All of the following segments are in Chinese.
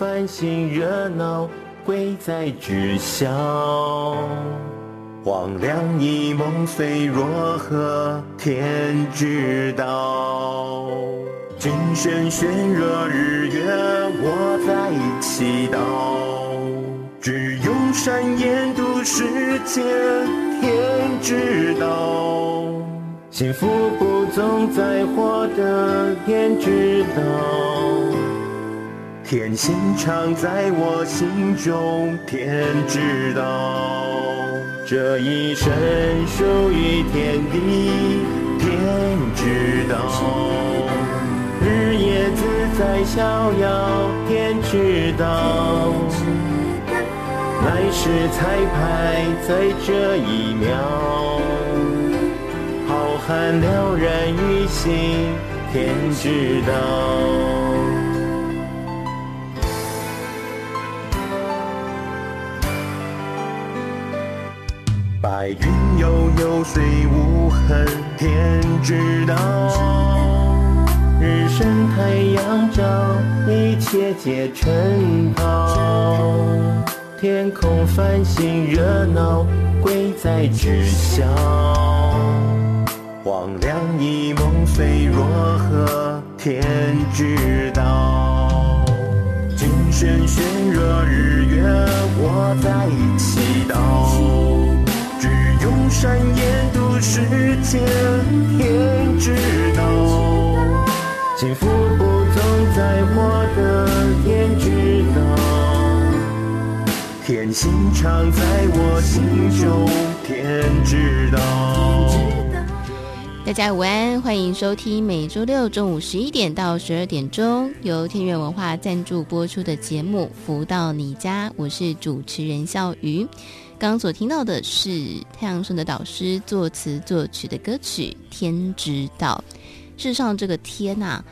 繁星热闹，贵在知晓。黄粱一梦随若何，天知道。金声悬若日月，我在祈祷。只用善言度世间，天知道。幸福不总在获得，天知道。天心常在我心中，天知道。这一生属于天地，天知道。日夜自在逍遥，天知道。来世彩排在这一秒，浩瀚了然于心，天知道。白云悠悠，水无痕，天知道。日升太阳照，一切皆成套。天空繁星热闹，贵在知晓。黄粱一梦随若何，天知道。金声悬若日月，我在祈祷。只用善言度世间，天知道。幸福不总在获得，天知道。天心常在我心中，天知道。大家午安，欢迎收听每周六中午十一点到十二点钟由天元文化赞助播出的节目《福到你家》，我是主持人笑鱼。刚刚所听到的是太阳神的导师作词作曲的歌曲《天知道》。事实上，这个天呐、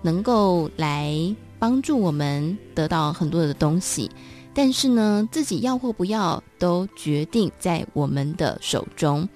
能够来帮助我们得到很多的东西。但是呢，自己要或不要，都决定在我们的手中。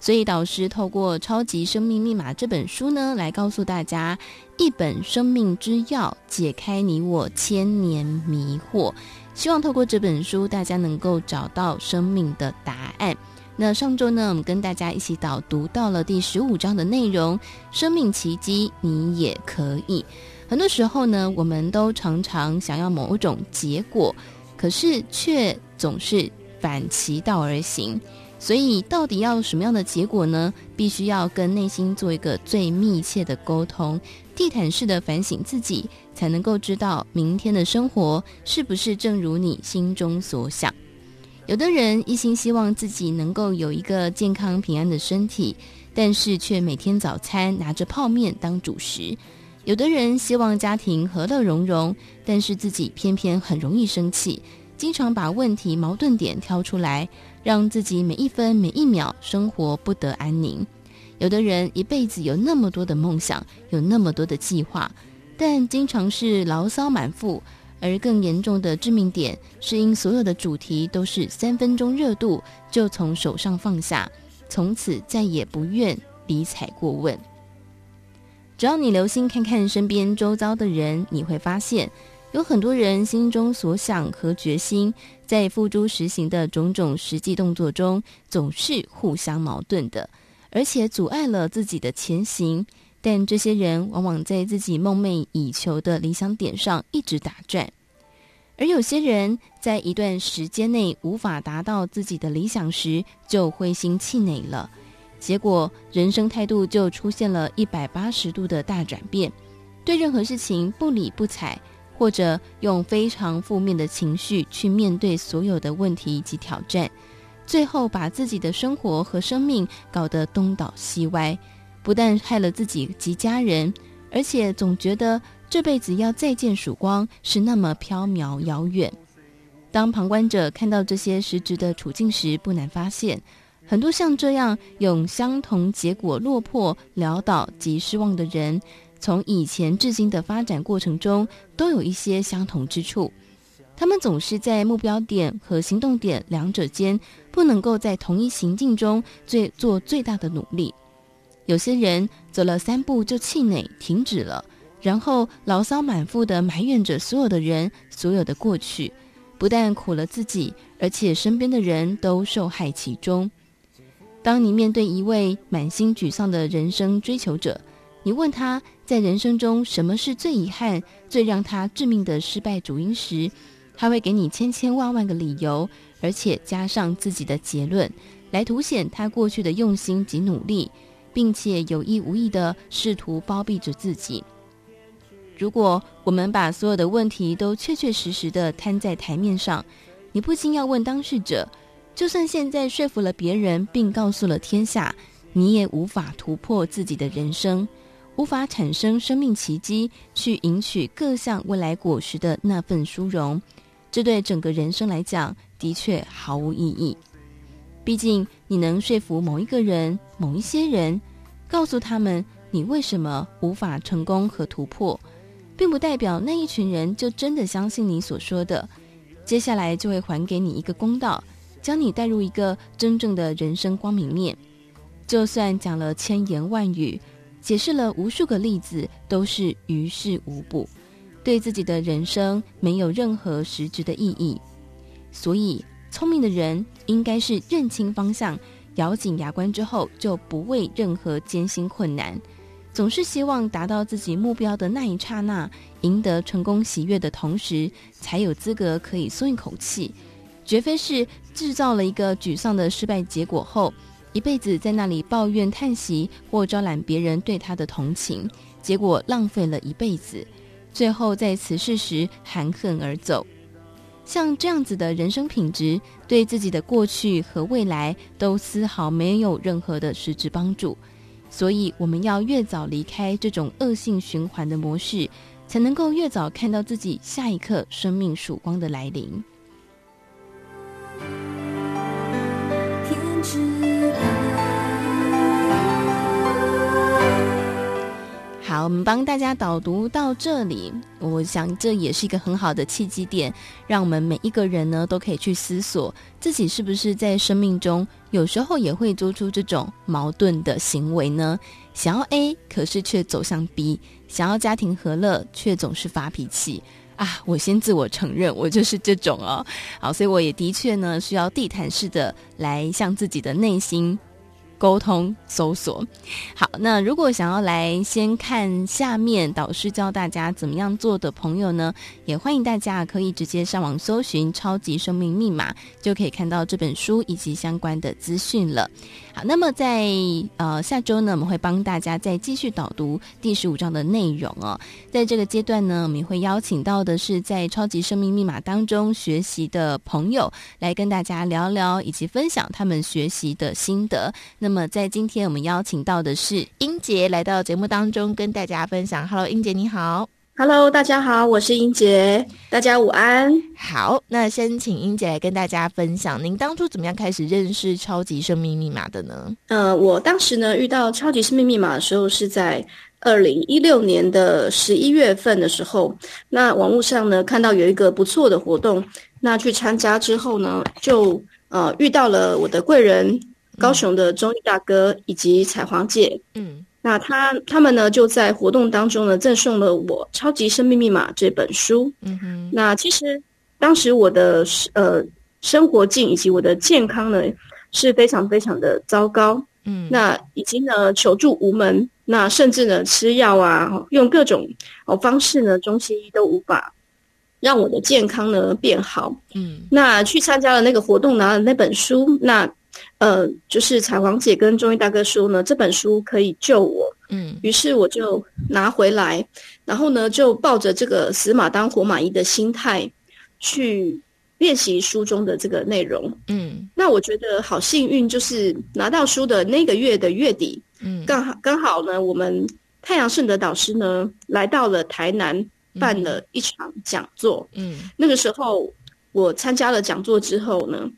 所以导师透过《超级生命密码》这本书呢，来告诉大家一本生命之钥，解开你我千年迷惑。希望透过这本书，大家能够找到生命的答案。那上周呢，我们跟大家一起导读到了第十五章的内容：生命奇迹，你也可以。很多时候呢，我们都常常想要某种结果。可是却总是反其道而行，所以到底要什么样的结果呢？必须要跟内心做一个最密切的沟通，地毯式的反省自己，才能够知道明天的生活是不是正如你心中所想。有的人一心希望自己能够有一个健康平安的身体，但是却每天早餐拿着泡面当主食。有的人希望家庭和乐融融，但是自己偏偏很容易生气，经常把问题矛盾点挑出来，让自己每一分每一秒生活不得安宁。有的人一辈子有那么多的梦想，有那么多的计划，但经常是牢骚满腹，而更严重的致命点是因所有的主题都是三分钟热度，就从手上放下，从此再也不愿理睬过问。只要你留心看看身边周遭的人，你会发现，有很多人心中所想和决心，在付诸实行的种种实际动作中，总是互相矛盾的，而且阻碍了自己的前行。但这些人往往在自己梦寐以求的理想点上一直打转，而有些人在一段时间内无法达到自己的理想时，就灰心气馁了，结果人生态度就出现了一百八十度的大转变，对任何事情不理不睬，或者用非常负面的情绪去面对所有的问题以及挑战，最后把自己的生活和生命搞得东倒西歪，不但害了自己及家人，而且总觉得。这辈子要再见曙光是那么飘渺遥远。当旁观者看到这些实质的处境时，不难发现，很多像这样用相同结果落魄、潦倒及失望的人，从以前至今的发展过程中，都有一些相同之处。他们总是在目标点和行动点两者间，不能够在同一行径中最做最大的努力。有些人走了三步就气馁，停止了。然后牢骚满腹地埋怨着所有的人、所有的过去，不但苦了自己，而且身边的人都受害其中。当你面对一位满心沮丧的人生追求者，你问他在人生中什么是最遗憾、最让他致命的失败主因时，他会给你千千万万个理由，而且加上自己的结论，来凸显他过去的用心及努力，并且有意无意地试图包庇着自己。如果我们把所有的问题都确确实实地摊在台面上，你不禁要问当事者：就算现在说服了别人，并告诉了天下，你也无法突破自己的人生，无法产生生命奇迹，去赢取各项未来果实的那份殊荣，这对整个人生来讲，的确毫无意义。毕竟，你能说服某一个人、某一些人，告诉他们你为什么无法成功和突破。并不代表那一群人就真的相信你所说的，接下来就会还给你一个公道，将你带入一个真正的人生光明面。就算讲了千言万语，解释了无数个例子，都是于事无补，对自己的人生没有任何实质的意义。所以，聪明的人应该是认清方向，咬紧牙关之后，就不畏任何艰辛困难。总是希望达到自己目标的那一刹那，赢得成功喜悦的同时，才有资格可以松一口气，绝非是制造了一个沮丧的失败结果后，一辈子在那里抱怨叹息或招揽别人对他的同情，结果浪费了一辈子，最后在辞世时含恨而走。像这样子的人生品质，对自己的过去和未来都丝毫没有任何的实质帮助。所以，我们要越早离开这种恶性循环的模式，才能够越早看到自己下一刻生命曙光的来临。好，我们帮大家导读到这里，我想这也是一个很好的契机点，让我们每一个人呢都可以去思索自己是不是在生命中有时候也会做出这种矛盾的行为呢？想要 A，可是却走向 B；想要家庭和乐，却总是发脾气啊！我先自我承认，我就是这种哦。好，所以我也的确呢需要地毯式的来向自己的内心。沟通搜索，好，那如果想要来先看下面导师教大家怎么样做的朋友呢，也欢迎大家可以直接上网搜寻《超级生命密码》，就可以看到这本书以及相关的资讯了。好，那么在呃下周呢，我们会帮大家再继续导读第十五章的内容哦。在这个阶段呢，我们也会邀请到的是在《超级生命密码》当中学习的朋友来跟大家聊聊以及分享他们学习的心得。那那么，在今天我们邀请到的是英杰来到节目当中，跟大家分享。Hello，英杰你好。Hello，大家好，我是英杰，大家午安。好，那先请英杰来跟大家分享，您当初怎么样开始认识超级生命密码的呢？呃，我当时呢遇到超级生命密码的时候是在二零一六年的十一月份的时候，那网络上呢看到有一个不错的活动，那去参加之后呢，就呃遇到了我的贵人。高雄的中医大哥以及彩黄姐，嗯，那他他们呢就在活动当中呢赠送了我《超级生命密码》这本书，嗯哼。那其实当时我的呃生活境以及我的健康呢是非常非常的糟糕，嗯，那已经呢求助无门，那甚至呢吃药啊，用各种哦方式呢中西医都无法让我的健康呢变好。嗯，那去参加了那个活动，拿了那本书，那呃，就是彩虹姐跟中医大哥说呢，这本书可以救我。嗯，于是我就拿回来，然后呢，就抱着这个死马当活马医的心态去练习书中的这个内容。嗯，那我觉得好幸运，就是拿到书的那个月的月底，嗯，刚好刚好呢，我们太阳盛德导师呢来到了台南，办了一场讲座。嗯，那个时候我参加了讲座之后呢，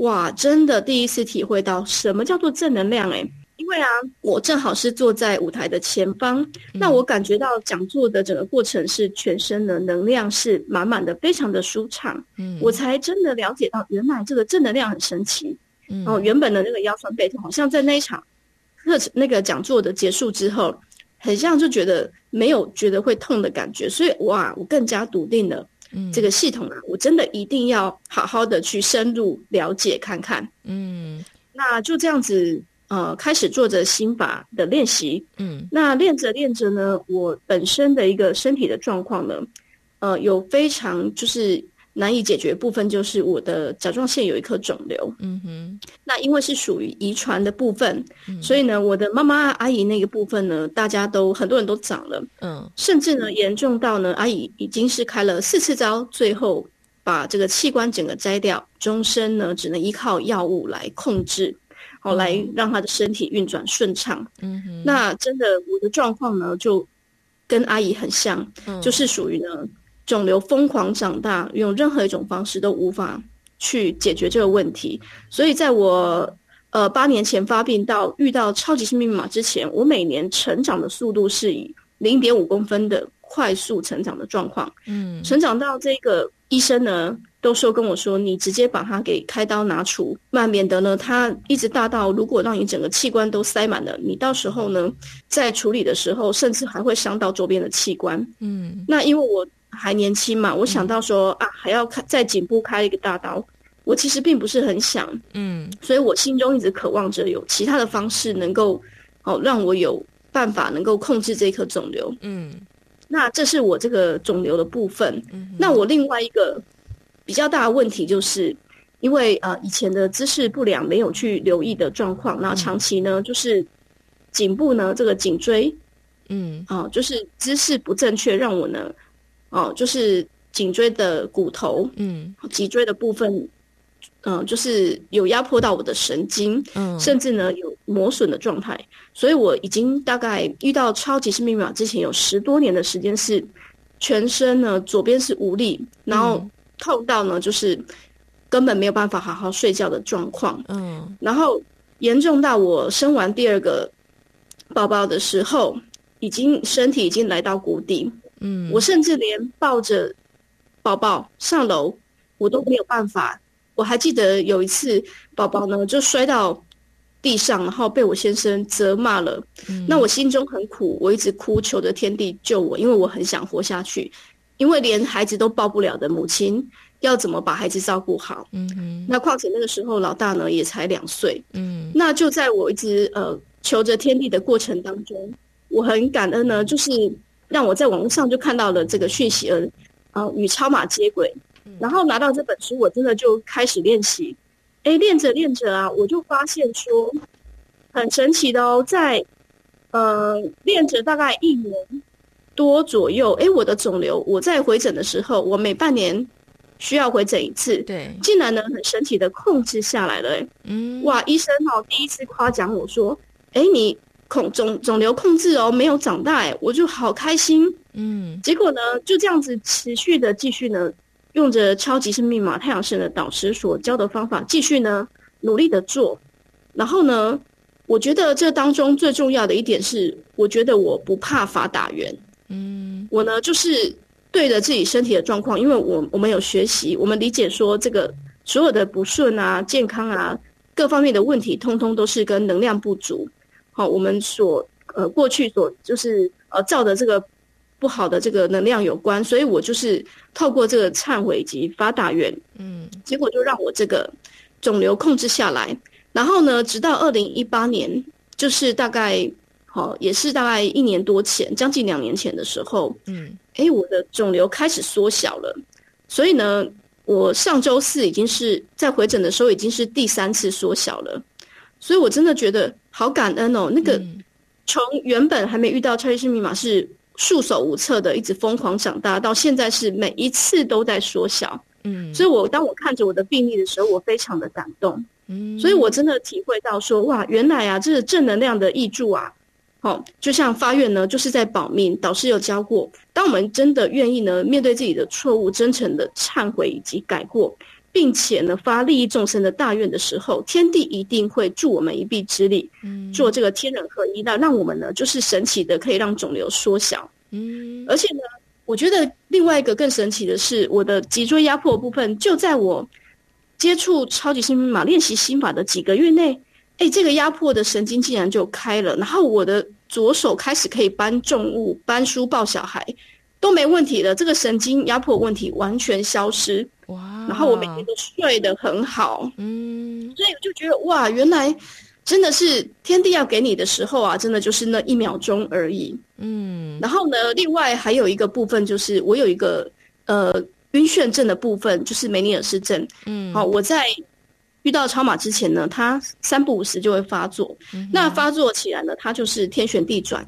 哇，真的第一次体会到什么叫做正能量诶。因为啊，我正好是坐在舞台的前方，嗯、那我感觉到讲座的整个过程是全身的能量是满满的，非常的舒畅。嗯，我才真的了解到，原来这个正能量很神奇。嗯，哦，原本的那个腰酸背痛，好像在那一场课程那个讲座的结束之后，很像就觉得没有觉得会痛的感觉，所以哇，我更加笃定了，这个系统啊，我真的一定要好好的去深入了解看看。嗯，那就这样子。呃，开始做着心法的练习，嗯，那练着练着呢，我本身的一个身体的状况呢，呃，有非常就是难以解决部分，就是我的甲状腺有一颗肿瘤，嗯哼，那因为是属于遗传的部分，嗯，所以呢，我的妈妈阿姨那个部分呢，大家都很多人都长了，嗯，甚至呢严重到呢，阿姨已经是开了四次刀，最后把这个器官整个摘掉，终身呢只能依靠药物来控制。好，来让他的身体运转顺畅。嗯哼，那真的我的状况呢，就跟阿姨很像，嗯、就是属于呢肿瘤疯狂长大，用任何一种方式都无法去解决这个问题。所以在我呃八年前发病到遇到超级生命密码之前，我每年成长的速度是以零点五公分的快速成长的状况。嗯，成长到这个医生呢。都说跟我说，你直接把它给开刀拿除，那免得呢，它一直大到如果让你整个器官都塞满了，你到时候呢，在处理的时候，甚至还会伤到周边的器官。嗯，那因为我还年轻嘛，我想到说、嗯、啊，还要开在颈部开一个大刀，我其实并不是很想。嗯，所以我心中一直渴望着有其他的方式能够哦，让我有办法能够控制这颗肿瘤。嗯，那这是我这个肿瘤的部分。嗯，那我另外一个。比较大的问题就是，因为呃以前的姿势不良没有去留意的状况，那长期呢就是颈部呢这个颈椎，嗯，啊、呃、就是姿势不正确，让我呢，哦、呃、就是颈椎的骨头，嗯，脊椎的部分，嗯、呃、就是有压迫到我的神经，嗯，甚至呢有磨损的状态，所以我已经大概遇到超级生命密码之前有十多年的时间是全身呢左边是无力，然后。嗯痛到呢，就是根本没有办法好好睡觉的状况。嗯，然后严重到我生完第二个宝宝的时候，已经身体已经来到谷底。嗯，我甚至连抱着宝宝上楼，我都没有办法。我还记得有一次，宝宝呢就摔到地上，然后被我先生责骂了。嗯，那我心中很苦，我一直哭，求着天地救我，因为我很想活下去。因为连孩子都抱不了的母亲，要怎么把孩子照顾好？嗯哼。那况且那个时候老大呢也才两岁。嗯。那就在我一直呃求着天地的过程当中，我很感恩呢，就是让我在网络上就看到了这个讯息，而呃与超马接轨。然后拿到这本书，我真的就开始练习。哎，练着练着啊，我就发现说很神奇的哦，在呃练着大概一年。多左右，哎，我的肿瘤，我在回诊的时候，我每半年需要回诊一次，对，竟然呢很神奇的控制下来了，哎，嗯，哇，医生哦，第一次夸奖我说，哎，你控肿肿瘤控制哦，没有长大，哎，我就好开心，嗯，结果呢就这样子持续的继续呢，用着超级生命密码太阳神的导师所教的方法，继续呢努力的做，然后呢，我觉得这当中最重要的一点是，我觉得我不怕法打圆。嗯，我呢就是对着自己身体的状况，因为我我们有学习，我们理解说这个所有的不顺啊、健康啊各方面的问题，通通都是跟能量不足。好，我们所呃过去所就是呃造的这个不好的这个能量有关，所以我就是透过这个忏悔及发大愿，嗯，结果就让我这个肿瘤控制下来。然后呢，直到二零一八年，就是大概。好，也是大概一年多前，将近两年前的时候，嗯，哎，我的肿瘤开始缩小了。所以呢，我上周四已经是在回诊的时候已经是第三次缩小了，所以我真的觉得好感恩哦。那个从原本还没遇到超级生命密码是束手无策的，一直疯狂长大，到现在是每一次都在缩小。嗯，所以我当我看着我的病例的时候，我非常的感动。嗯，所以我真的体会到说，哇，原来啊，这是正能量的挹注啊。好、哦，就像发愿呢，就是在保命。导师有教过，当我们真的愿意呢，面对自己的错误，真诚的忏悔以及改过，并且呢，发利益众生的大愿的时候，天地一定会助我们一臂之力，嗯，做这个天人合一，那让我们呢，就是神奇的可以让肿瘤缩小。嗯，而且呢，我觉得另外一个更神奇的是，我的脊椎压迫部分，就在我接触超级生命密码练习心法的几个月内。哎，这个压迫的神经竟然就开了，然后我的左手开始可以搬重物、搬书、抱小孩，都没问题了。这个神经压迫问题完全消失，哇！然后我每天都睡得很好，嗯，所以我就觉得哇，原来真的是天地要给你的时候啊，真的就是那一秒钟而已，嗯。然后呢，另外还有一个部分就是我有一个呃晕眩症的部分，就是梅尼尔氏症，嗯，好，我在。遇到超马之前呢，它三不五时就会发作。嗯、那发作起来呢，它就是天旋地转，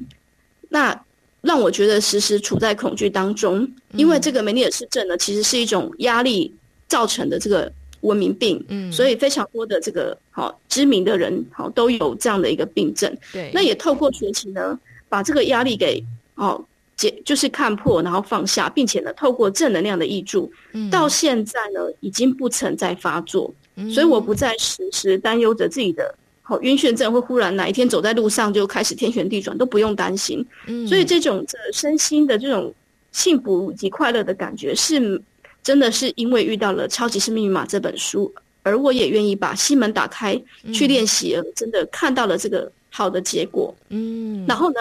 那让我觉得时时处在恐惧当中。嗯、因为这个梅尼尔氏症呢，其实是一种压力造成的这个文明病。嗯，所以非常多的这个好知名的人好都有这样的一个病症。对，那也透过学习呢，把这个压力给哦解，就是看破，然后放下，并且呢，透过正能量的挹注，嗯、到现在呢，已经不曾再发作。所以我不再时时担忧着自己的好晕眩症会忽然哪一天走在路上就开始天旋地转，都不用担心。所以这种这身心的这种幸福以及快乐的感觉，是真的是因为遇到了《超级生命密码》这本书，而我也愿意把心门打开去练习，而真的看到了这个好的结果。嗯，然后呢，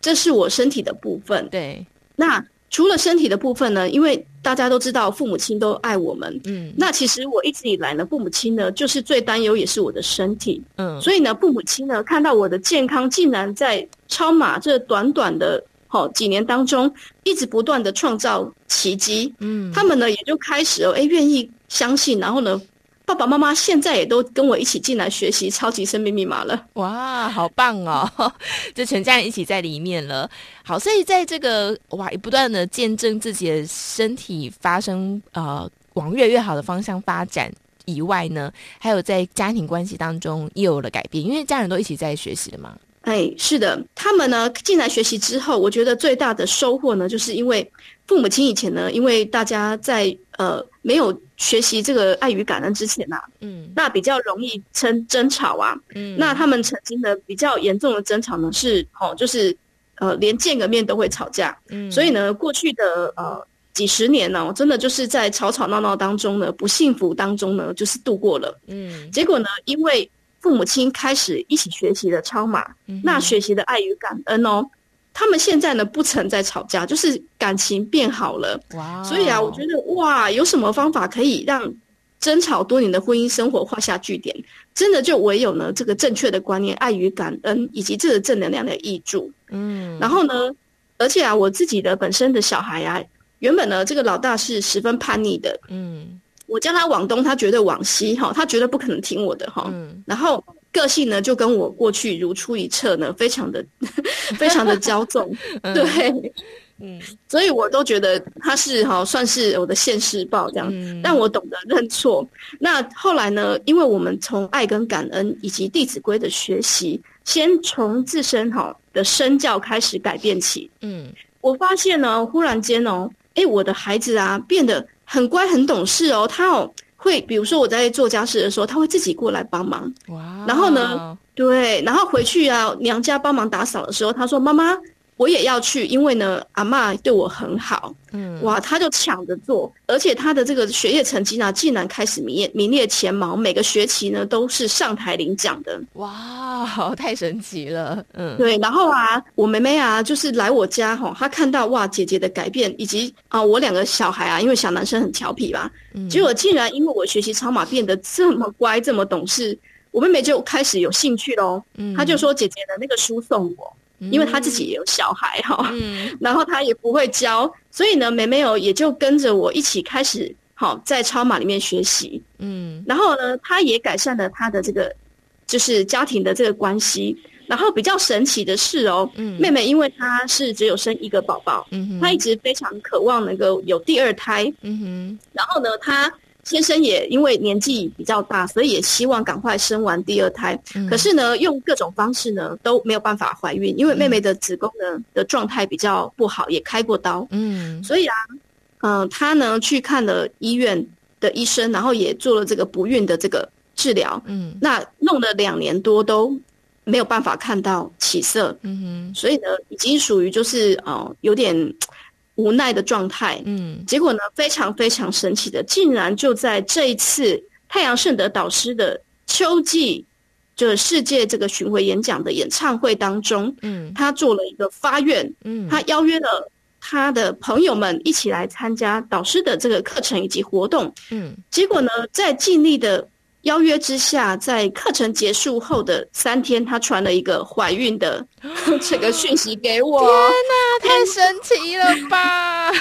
这是我身体的部分。对，那。除了身体的部分呢，因为大家都知道父母亲都爱我们，嗯，那其实我一直以来呢，父母亲呢就是最担忧也是我的身体，嗯，所以呢，父母亲呢看到我的健康竟然在超马这短短的好几年当中，一直不断的创造奇迹，嗯，他们呢也就开始哦，哎，愿意相信，然后呢。爸爸妈妈现在也都跟我一起进来学习超级生命密码了，哇，好棒哦！就全家人一起在里面了。好，所以在这个哇，不断的见证自己的身体发生呃往越来越好的方向发展以外呢，还有在家庭关系当中也有了改变，因为家人都一起在学习的嘛。哎，是的，他们呢进来学习之后，我觉得最大的收获呢，就是因为父母亲以前呢，因为大家在呃没有。学习这个爱与感恩之前呐、啊，嗯，那比较容易争争吵啊，嗯，那他们曾经的比较严重的争吵呢，是哦，就是呃，连见个面都会吵架，嗯，所以呢，过去的呃几十年呢、哦，真的就是在吵吵闹闹当中呢，不幸福当中呢，就是度过了，嗯，结果呢，因为父母亲开始一起学习了超马，嗯、那学习的爱与感恩哦。他们现在呢，不曾在吵架，就是感情变好了。哇！所以啊，我觉得哇，有什么方法可以让争吵多年的婚姻生活画下句点？真的就唯有呢，这个正确的观念、爱与感恩，以及这个正能量的挹注。嗯。然后呢，而且啊，我自己的本身的小孩啊，原本呢，这个老大是十分叛逆的。嗯。我叫他往东，他绝对往西，哈，他绝对不可能听我的，哈。嗯。然后。个性呢，就跟我过去如出一辙呢，非常的 非常的骄纵，对，嗯，所以我都觉得他是哈，算是我的现世报这样，嗯，但我懂得认错。那后来呢，因为我们从爱跟感恩以及《弟子规》的学习，先从自身哈的身教开始改变起，嗯，我发现呢，忽然间哦，哎，我的孩子啊，变得很乖很懂事哦，他哦。会，比如说我在做家事的时候，他会自己过来帮忙。哇！然后呢，对，然后回去啊，娘家帮忙打扫的时候，他说：“妈妈。”我也要去，因为呢，阿嬷对我很好。嗯，哇，他就抢着做，而且他的这个学业成绩呢，竟然开始名列名列前茅，每个学期呢都是上台领奖的。哇，太神奇了。嗯，对。然后啊，我妹妹啊，就是来我家哈，她看到哇姐姐的改变，以及啊我两个小孩啊，因为小男生很调皮吧，嗯，结果竟然因为我学习超马变得这么乖，这么懂事，我妹妹就开始有兴趣喽。嗯，她就说姐姐的那个书送我。因为他自己也有小孩哈，嗯，然后他也不会教，所以呢，妹妹哦也就跟着我一起开始好在超马里面学习，嗯，然后呢，他也改善了他的这个就是家庭的这个关系。然后比较神奇的是哦，嗯，妹妹因为她是只有生一个宝宝，嗯哼，她一直非常渴望能够有第二胎，嗯哼，然后呢，她先生也因为年纪比较大，所以也希望赶快生完第二胎。嗯、可是呢，用各种方式呢都没有办法怀孕，因为妹妹的子宫呢、嗯、的状态比较不好，也开过刀。嗯，所以啊，嗯、呃，她呢去看了医院的医生，然后也做了这个不孕的这个治疗。嗯，那弄了两年多都没有办法看到起色。嗯哼，所以呢，已经属于就是呃有点。无奈的状态，嗯，结果呢，非常非常神奇的，竟然就在这一次太阳圣德导师的秋季，就是世界这个巡回演讲的演唱会当中，嗯，他做了一个发愿，嗯，他邀约了他的朋友们一起来参加导师的这个课程以及活动，嗯，结果呢，在尽力的邀约之下，在课程结束后的三天，他传了一个怀孕的 这个讯息给我。天哪，太神奇了吧！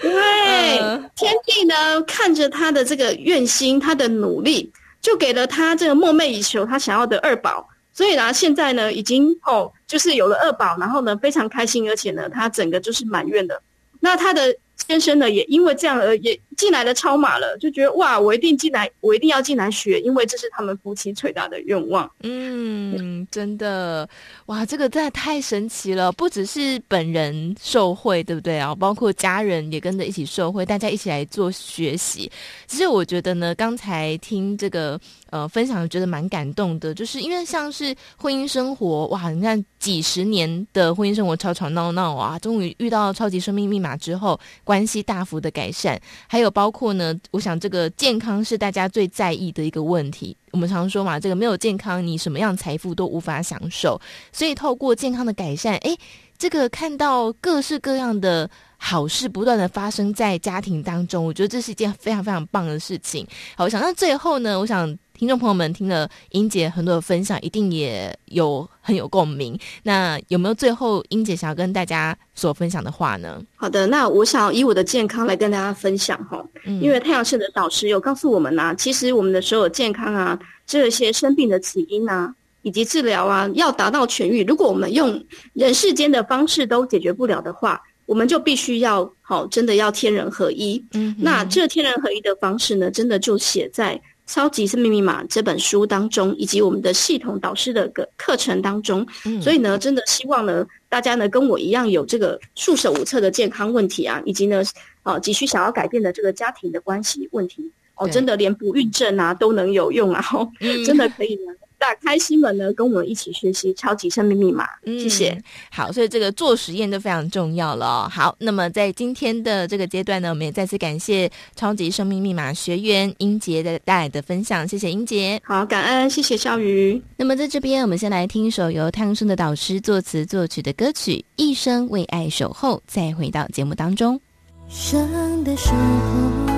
对，天帝呢，看着他的这个愿心，他的努力，就给了他这个梦寐以求他想要的二宝。所以呢，现在呢，已经哦，就是有了二宝，然后呢，非常开心，而且呢，他整个就是满愿的。那他的。先生呢，也因为这样而也进来了超码了，就觉得哇，我一定进来，我一定要进来学，因为这是他们夫妻最大的愿望。嗯，真的，哇，这个真的太神奇了，不只是本人受惠，对不对啊？包括家人也跟着一起受惠，大家一起来做学习。其实我觉得呢，刚才听这个呃分享，觉得蛮感动的，就是因为像是婚姻生活，哇，你看几十年的婚姻生活吵吵闹闹啊，终于遇到超级生命密码之后。关系大幅的改善，还有包括呢，我想这个健康是大家最在意的一个问题。我们常说嘛，这个没有健康，你什么样财富都无法享受。所以透过健康的改善，诶，这个看到各式各样的好事不断的发生在家庭当中，我觉得这是一件非常非常棒的事情。好，我想到最后呢，我想。听众朋友们听了英姐很多的分享，一定也有很有共鸣。那有没有最后英姐想要跟大家所分享的话呢？好的，那我想以我的健康来跟大家分享哈，因为太阳社的导师有告诉我们呐、啊，其实我们的所有健康啊，这些生病的起因啊，以及治疗啊，要达到痊愈，如果我们用人世间的方式都解决不了的话，我们就必须要好，真的要天人合一。嗯，那这天人合一的方式呢，真的就写在。《超级生命密码》这本书当中，以及我们的系统导师的个课程当中，嗯，所以呢，真的希望呢，大家呢跟我一样有这个束手无策的健康问题啊，以及呢，啊，急需想要改变的这个家庭的关系问题，哦，真的连不孕症啊都能有用啊，哦，真的可以呢。打开心门呢，跟我们一起学习超级生命密码。嗯，谢谢。好，所以这个做实验都非常重要了哦。好，那么在今天的这个阶段呢，我们也再次感谢超级生命密码学员英杰的带来的分享。谢谢英杰。好，感恩，谢谢小雨。那么在这边，我们先来听一首由太阳盛德导师作词作曲的歌曲《一生为爱守候》，再回到节目当中。生的守候，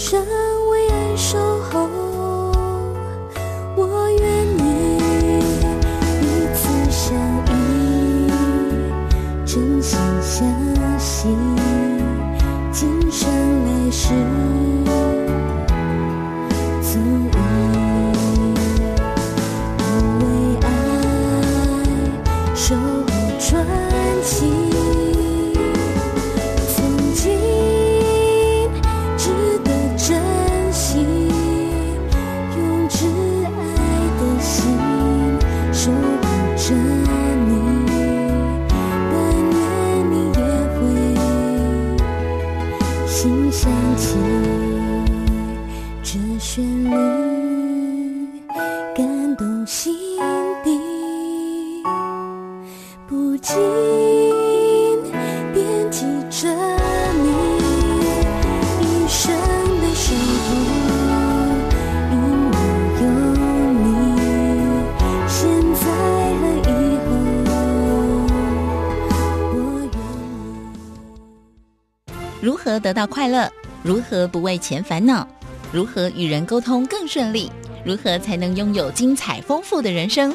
生为爱守候，我愿你彼此相依，真心相惜，今生来世。所以，我为爱守护传奇。如何得到快乐，如何不为钱烦恼？如何与人沟通更顺利？如何才能拥有精彩丰富的人生？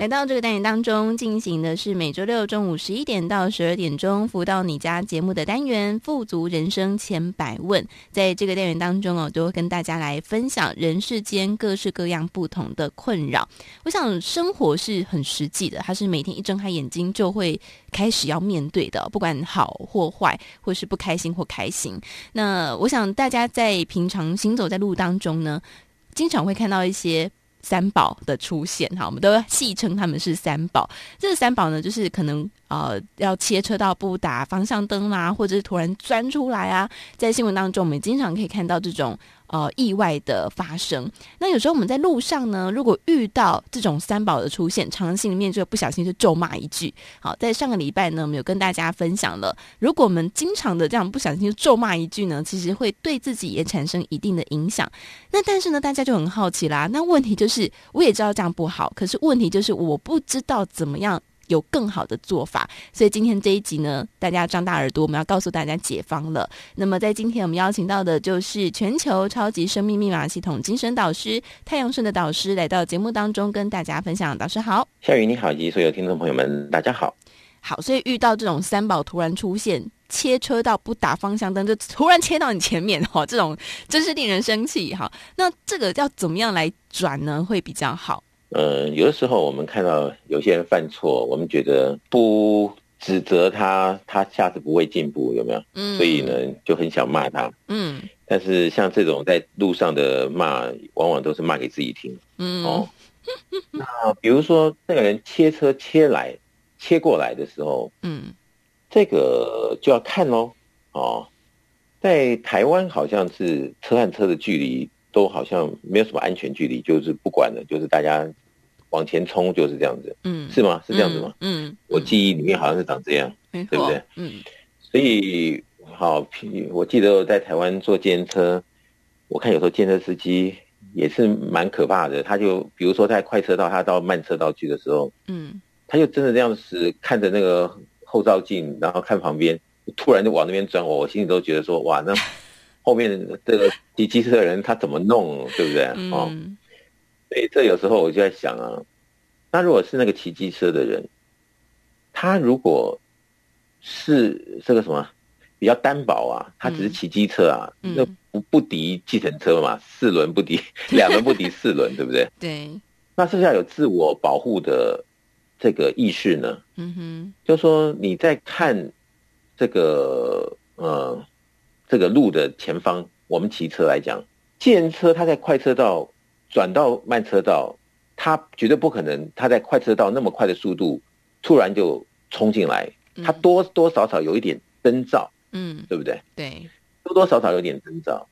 来到这个单元当中，进行的是每周六中午十一点到十二点钟，福到你家节目的单元《富足人生千百问》。在这个单元当中哦，都会跟大家来分享人世间各式各样不同的困扰。我想生活是很实际的，它是每天一睁开眼睛就会开始要面对的，不管好或坏，或是不开心或开心。那我想大家在平常行走在路当中呢，经常会看到一些。三宝的出现，哈，我们都戏称他们是三宝。这三宝呢，就是可能呃要切车道不打方向灯啦、或者是突然钻出来啊。在新闻当中，我们经常可以看到这种。呃，意外的发生。那有时候我们在路上呢，如果遇到这种三宝的出现，常常心里面就不小心就咒骂一句。好，在上个礼拜呢，我们有跟大家分享了，如果我们经常的这样不小心咒骂一句呢，其实会对自己也产生一定的影响。那但是呢，大家就很好奇啦。那问题就是，我也知道这样不好，可是问题就是我不知道怎么样。有更好的做法，所以今天这一集呢，大家张大耳朵，我们要告诉大家解方了。那么在今天我们邀请到的就是全球超级生命密码系统精神导师太阳顺的导师来到节目当中跟大家分享。导师好，夏雨你好，以及所有听众朋友们，大家好。好，所以遇到这种三宝突然出现，切车道不打方向灯就突然切到你前面，哈，这种真是令人生气哈。那这个要怎么样来转呢？会比较好？呃，有的时候我们看到有些人犯错，我们觉得不指责他，他下次不会进步，有没有？嗯。所以呢，就很想骂他。嗯。但是像这种在路上的骂，往往都是骂给自己听。嗯。哦。那比如说那个人切车切来切过来的时候，嗯，这个就要看喽。哦，在台湾好像是车和车的距离。都好像没有什么安全距离，就是不管了，就是大家往前冲，就是这样子，嗯，是吗？是这样子吗？嗯，嗯，我记忆里面好像是长这样，嗯、对不对？嗯，所以好，我记得我在台湾坐计程车，我看有时候计程车司机也是蛮可怕的，他就比如说在快车道，他到慢车道去的时候，嗯，他就真的这样子看着那个后照镜，然后看旁边，突然就往那边转，我我心里都觉得说，哇，那。后面这个骑机车的人他怎么弄，对不对？嗯、哦，所以这有时候我就在想啊，那如果是那个骑机车的人，他如果是这个什么比较单薄啊，他只是骑机车啊，嗯、那不不敌计程车嘛，四轮不敌，两轮不敌四轮，对不对？对。那是不是要有自我保护的这个意识呢？嗯哼，就说你在看这个呃。这个路的前方，我们骑车来讲，计程车它在快车道转到慢车道，它绝对不可能，它在快车道那么快的速度突然就冲进来，它多多少少有一点征兆，嗯，对不对？对，多多少少有点征兆。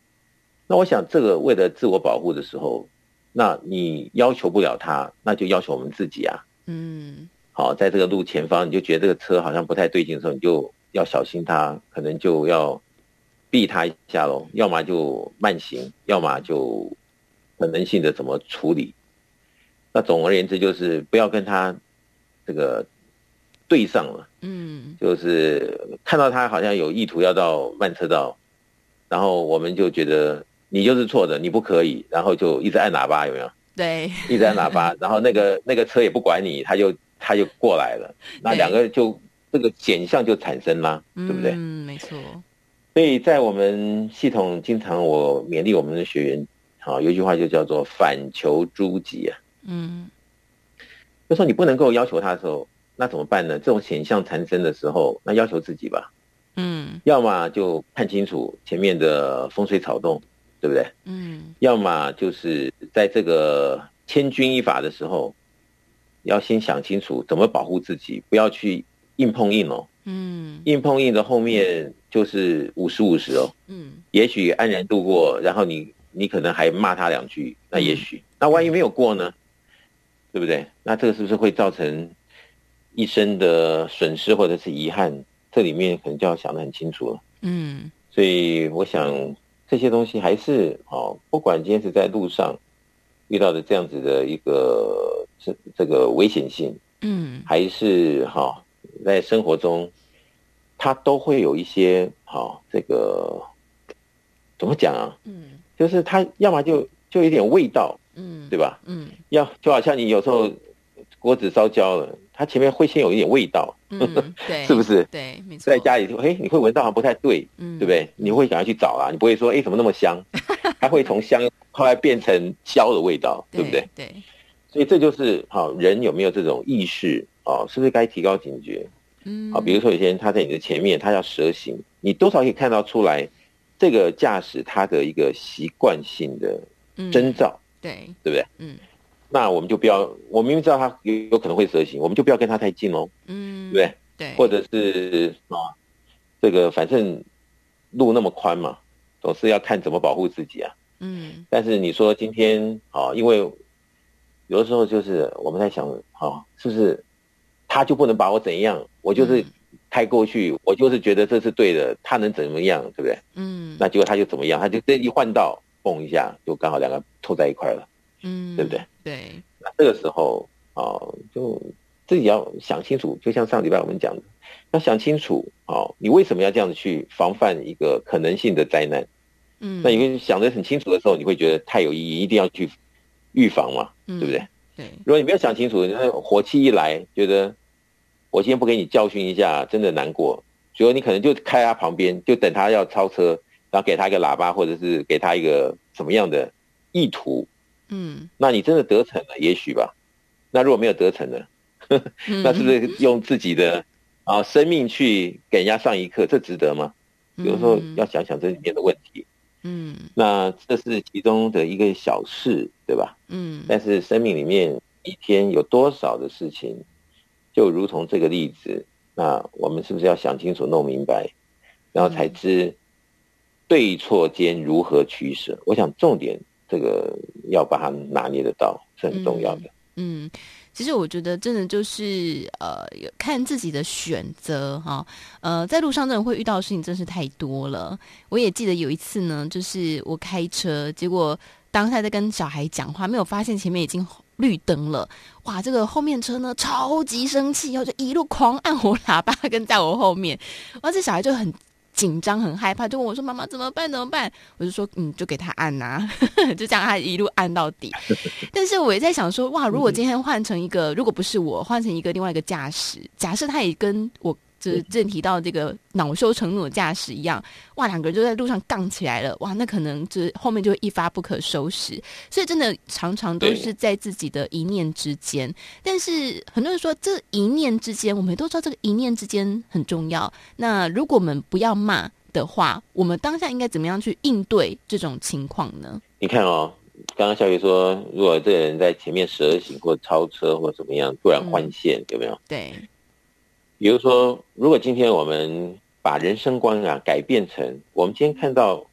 那我想，这个为了自我保护的时候，那你要求不了他，那就要求我们自己啊。嗯，好，在这个路前方，你就觉得这个车好像不太对劲的时候，你就要小心它，可能就要。避他一下喽，要么就慢行，要么就可能性的怎么处理。那总而言之，就是不要跟他这个对上了。嗯，就是看到他好像有意图要到慢车道，然后我们就觉得你就是错的，你不可以，然后就一直按喇叭，有没有？对，一直按喇叭，然后那个那个车也不管你，他就他就过来了，那两个就这个险象就产生了，对不对？嗯，没错。所以在我们系统，经常我勉励我们的学员，好，有一句话就叫做“反求诸己”啊。嗯，就说你不能够要求他的时候，那怎么办呢？这种险象产生的时候，那要求自己吧。嗯，要么就看清楚前面的风吹草动，对不对？嗯，要么就是在这个千钧一发的时候，要先想清楚怎么保护自己，不要去硬碰硬哦。嗯，硬碰硬的后面就是五十五十哦。嗯，也许安然度过，然后你你可能还骂他两句，那也许，那万一没有过呢？对不对？那这个是不是会造成一生的损失或者是遗憾？这里面可能就要想得很清楚了。嗯，所以我想这些东西还是哦，不管今天是在路上，遇到的这样子的一个这这个危险性，嗯，还是哈，在生活中，他都会有一些哈，这个怎么讲啊？嗯，就是它要么就就有点味道，嗯，对吧？嗯，要就好像你有时候锅子烧焦了，它前面会先有一点味道，嗯，对，是不是？对，没错。在家里就嘿，你会闻到好像不太对，嗯，对不对？你会想要去找啊，你不会说哎，怎么那么香？它会从香后来变成焦的味道，对不对？对。所以这就是好人有没有这种意识啊？是不是该提高警觉？嗯，好，比如说有些人他在你的前面，他要蛇行，你多少可以看到出来这个驾驶他的一个习惯性的征兆，对，对不对？嗯。那我们就不要，我明明知道他有有可能会蛇行，我们就不要跟他太近喽，嗯，对不对？对。或者是啊，这个反正路那么宽嘛，总是要看怎么保护自己啊。嗯。但是你说今天啊，因为有的时候就是我们在想，啊，是不是他就不能把我怎样？我就是开过去，嗯、我就是觉得这是对的，他能怎么样？对不对？嗯。那结果他就怎么样？他就这一换道，蹦一下，就刚好两个凑在一块了。嗯，对不对？对，那这个时候啊、哦，就自己要想清楚。就像上礼拜我们讲的，要想清楚哦，你为什么要这样子去防范一个可能性的灾难？嗯，那你会想得很清楚的时候，你会觉得太有意义，一定要去预防嘛，嗯、对不对？对。如果你没有想清楚，那火气一来，觉得我今天不给你教训一下，真的难过。所以你可能就开他旁边，就等他要超车，然后给他一个喇叭，或者是给他一个什么样的意图。嗯，那你真的得逞了，也许吧。那如果没有得逞呢？那是不是用自己的啊生命去给人家上一课？这值得吗？有时候要想想这里面的问题。嗯，那这是其中的一个小事，对吧？嗯，但是生命里面一天有多少的事情，就如同这个例子，那我们是不是要想清楚、弄明白，然后才知对错间如何取舍？我想重点。这个要把它拿捏得到是很重要的。嗯。嗯，其实我觉得真的就是呃，看自己的选择哈。呃，在路上真的会遇到的事情真是太多了。我也记得有一次呢，就是我开车，结果当下在跟小孩讲话，没有发现前面已经绿灯了。哇，这个后面车呢超级生气，然后就一路狂按我喇叭，跟在我后面，而且小孩就很。紧张很害怕，就问我说：“妈妈怎么办？怎么办？”我就说：“嗯，就给他按呐，就这样他一路按到底。”但是我也在想说：“哇，如果今天换成一个，如果不是我，换成一个另外一个驾驶，假设他也跟我。”就是正提到这个恼羞成怒的驾驶一样，哇，两个人就在路上杠起来了，哇，那可能就是后面就会一发不可收拾。所以真的常常都是在自己的一念之间。但是很多人说，这一念之间，我们都知道这个一念之间很重要。那如果我们不要骂的话，我们当下应该怎么样去应对这种情况呢？你看哦，刚刚小雨说，如果这个人在前面蛇行或超车或怎么样，突然换线，嗯、有没有？对。比如说，如果今天我们把人生观啊改变成，我们今天看到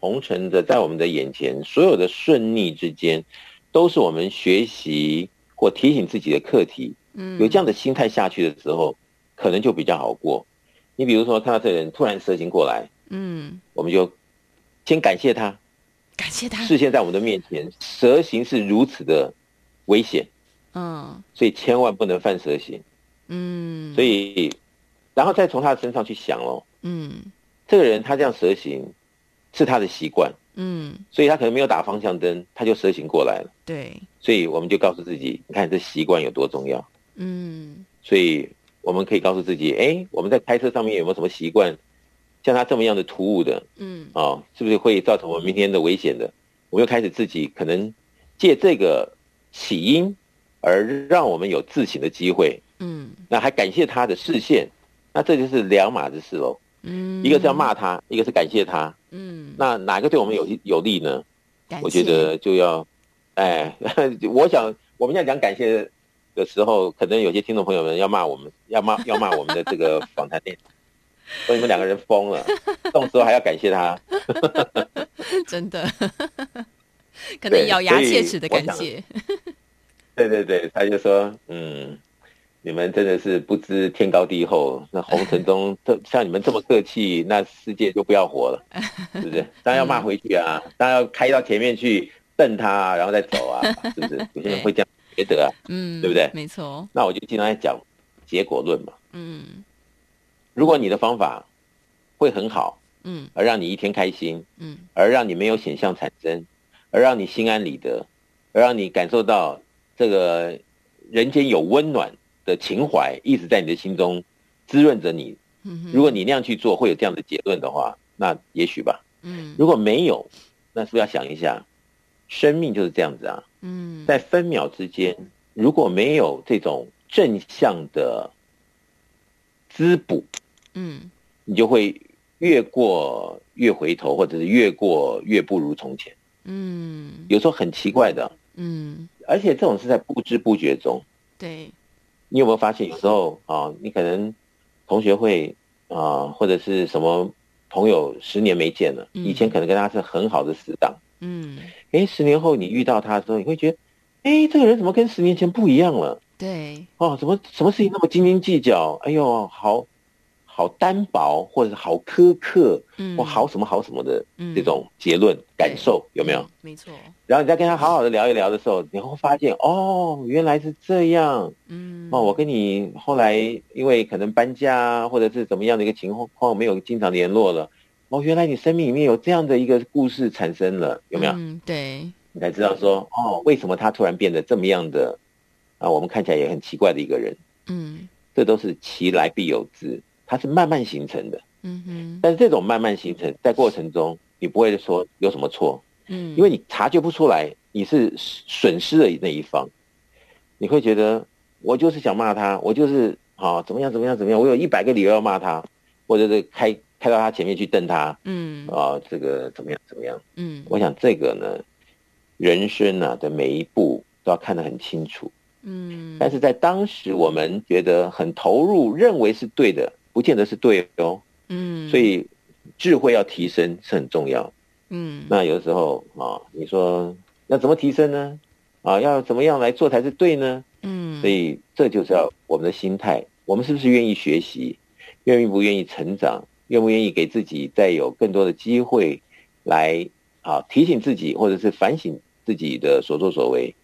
红尘的在我们的眼前，所有的顺逆之间，都是我们学习或提醒自己的课题。嗯，有这样的心态下去的时候，可能就比较好过。你比如说，看到这人突然蛇行过来，嗯，我们就先感谢他，感谢他。视线在我们的面前，蛇形是如此的危险，嗯，所以千万不能犯蛇行。嗯，所以，然后再从他的身上去想哦，嗯，这个人他这样蛇行是他的习惯，嗯，所以他可能没有打方向灯，他就蛇行过来了，对，所以我们就告诉自己，你看这习惯有多重要，嗯，所以我们可以告诉自己，哎，我们在开车上面有没有什么习惯，像他这么样的突兀的，嗯，哦，是不是会造成我们明天的危险的？我们又开始自己可能借这个起因而让我们有自省的机会。嗯，那还感谢他的视线，那这就是两码子事喽。嗯，一个是要骂他，一个是感谢他。嗯，那哪个对我们有有利呢？我觉得就要，哎，我想我们要讲感谢的时候，可能有些听众朋友们要骂我们，要骂要骂我们的这个访谈内容，说你们两个人疯了，这种时候还要感谢他，真的，可能咬牙切齿的感谢。对对对，他就说，嗯。你们真的是不知天高地厚，那红尘中，这像你们这么客气，那世界就不要活了，是不是？当然要骂回去啊，当然要开到前面去，瞪他，然后再走啊，是不是？有些人会这样觉得啊，嗯，对不对？没错。那我就经常在讲结果论嘛，嗯，如果你的方法会很好，嗯，而让你一天开心，嗯，而让你没有险象产生，而让你心安理得，而让你感受到这个人间有温暖的情怀一直在你的心中滋润着你。如果你那样去做，会有这样的结论的话，那也许吧。嗯，如果没有，那是不是要想一下，生命就是这样子啊。嗯，在分秒之间，如果没有这种正向的滋补，嗯，你就会越过越回头，或者是越过越不如从前。嗯，有时候很奇怪的。嗯，而且这种是在不知不觉中。对，你有没有发现，有时候啊，你可能。同学会啊，或者是什么朋友，十年没见了，以前可能跟他是很好的死党，嗯，哎，十年后你遇到他的时候，你会觉得，哎，这个人怎么跟十年前不一样了？对，哦，怎么什么事情那么斤斤计较？哎呦，好。好单薄，或者是好苛刻，嗯，或好什么好什么的这种结论、嗯、感受有没有？没错。然后你再跟他好好的聊一聊的时候，你会发现哦，原来是这样。嗯。哦，我跟你后来因为可能搬家或者是怎么样的一个情况，没有经常联络了。哦，原来你生命里面有这样的一个故事产生了，有没有？嗯，对。你才知道说哦，为什么他突然变得这么样的啊？我们看起来也很奇怪的一个人。嗯。这都是其来必有之。它是慢慢形成的，嗯哼，但是这种慢慢形成，在过程中你不会说有什么错，嗯，因为你察觉不出来你是损失的那一方，你会觉得我就是想骂他，我就是啊怎么样怎么样怎么样，我有一百个理由要骂他，或者是开开到他前面去瞪他，嗯，啊这个怎么样怎么样，嗯，我想这个呢，人生啊的每一步都要看得很清楚，嗯，但是在当时我们觉得很投入，认为是对的。不见得是对哦，嗯，所以智慧要提升是很重要，嗯，那有的时候啊，你说要怎么提升呢？啊，要怎么样来做才是对呢？嗯，所以这就是要我们的心态，我们是不是愿意学习，愿意不愿意成长，愿不愿意给自己再有更多的机会来啊提醒自己，或者是反省自己的所作所为，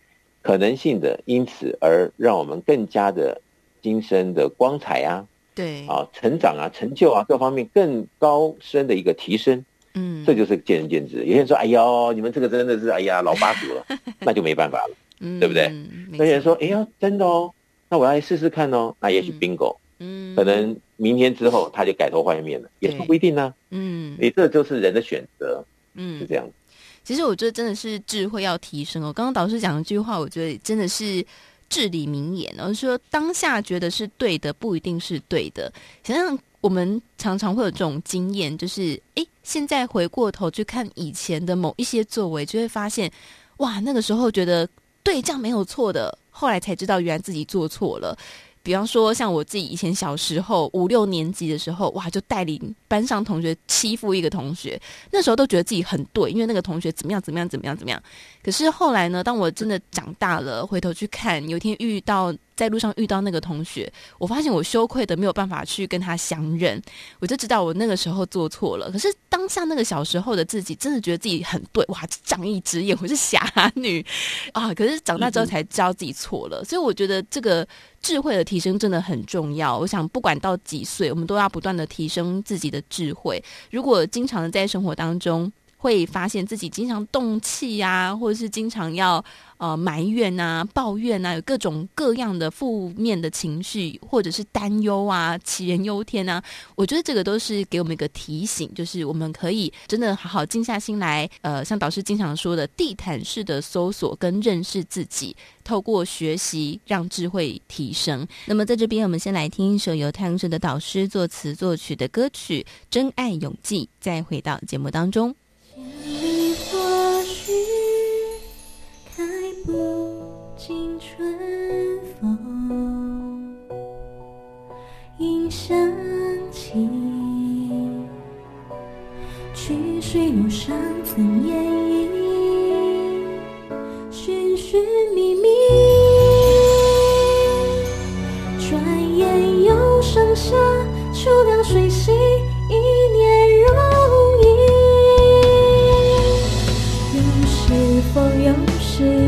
可能性的，因此而让我们更加的今生的光彩啊。对啊，成长啊，成就啊，各方面更高深的一个提升，嗯，这就是见仁见智。有些人说：“哎呦，你们这个真的是哎呀老八股了，那就没办法了，嗯，对不对？”有些人说：“哎呀，真的哦，那我要来试试看哦。”那也许 bingo，嗯，可能明天之后他就改头换面了，也说不一定呢。嗯，你这就是人的选择，嗯，是这样。其实我觉得真的是智慧要提升哦。刚刚导师讲的一句话，我觉得真的是。至理名言，而是说当下觉得是对的，不一定是对的。想想我们常常会有这种经验，就是诶，现在回过头去看以前的某一些作为，就会发现，哇，那个时候觉得对，这样没有错的，后来才知道原来自己做错了。比方说，像我自己以前小时候五六年级的时候，哇，就带领班上同学欺负一个同学，那时候都觉得自己很对，因为那个同学怎么样怎么样怎么样怎么样。可是后来呢，当我真的长大了，回头去看，有一天遇到。在路上遇到那个同学，我发现我羞愧的没有办法去跟他相认，我就知道我那个时候做错了。可是当下那个小时候的自己，真的觉得自己很对，哇，仗义执言，我是侠女 啊！可是长大之后才知道自己错了，所以我觉得这个智慧的提升真的很重要。我想不管到几岁，我们都要不断的提升自己的智慧。如果经常的在生活当中，会发现自己经常动气啊，或者是经常要呃埋怨啊、抱怨啊，有各种各样的负面的情绪，或者是担忧啊、杞人忧天啊。我觉得这个都是给我们一个提醒，就是我们可以真的好好静下心来，呃，像导师经常说的，地毯式的搜索跟认识自己，透过学习让智慧提升。那么在这边，我们先来听一首由太阳神的导师作词作曲的歌曲《真爱永记》，再回到节目当中。千里或许开不尽春风，应想起去水路上曾烟影，寻寻觅觅，转眼又盛夏，秋凉水洗。是。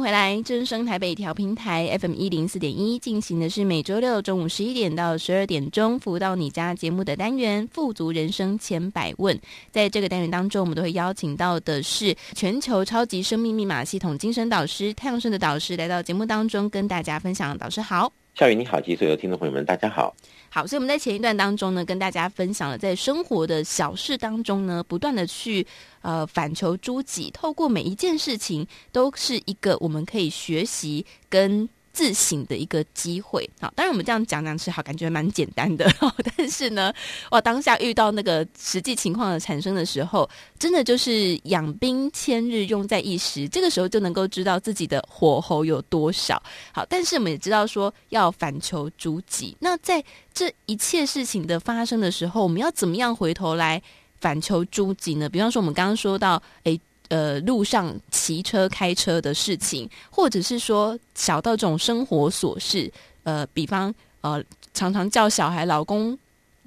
回来，真声台北调频台 FM 一零四点一进行的是每周六中午十一点到十二点钟服务到你家节目的单元《富足人生千百问》。在这个单元当中，我们都会邀请到的是全球超级生命密码系统精神导师太阳盛的导师来到节目当中跟大家分享。导师好。夏雨你好，及所有听众朋友们，大家好。好，所以我们在前一段当中呢，跟大家分享了在生活的小事当中呢，不断的去呃反求诸己，透过每一件事情，都是一个我们可以学习跟。自省的一个机会，好，当然我们这样讲讲是好，感觉蛮简单的，但是呢，哇，当下遇到那个实际情况的产生的时候，真的就是养兵千日，用在一时，这个时候就能够知道自己的火候有多少。好，但是我们也知道说要反求诸己，那在这一切事情的发生的时候，我们要怎么样回头来反求诸己呢？比方说，我们刚刚说到，诶。呃，路上骑车、开车的事情，或者是说小到这种生活琐事，呃，比方呃，常常叫小孩、老公、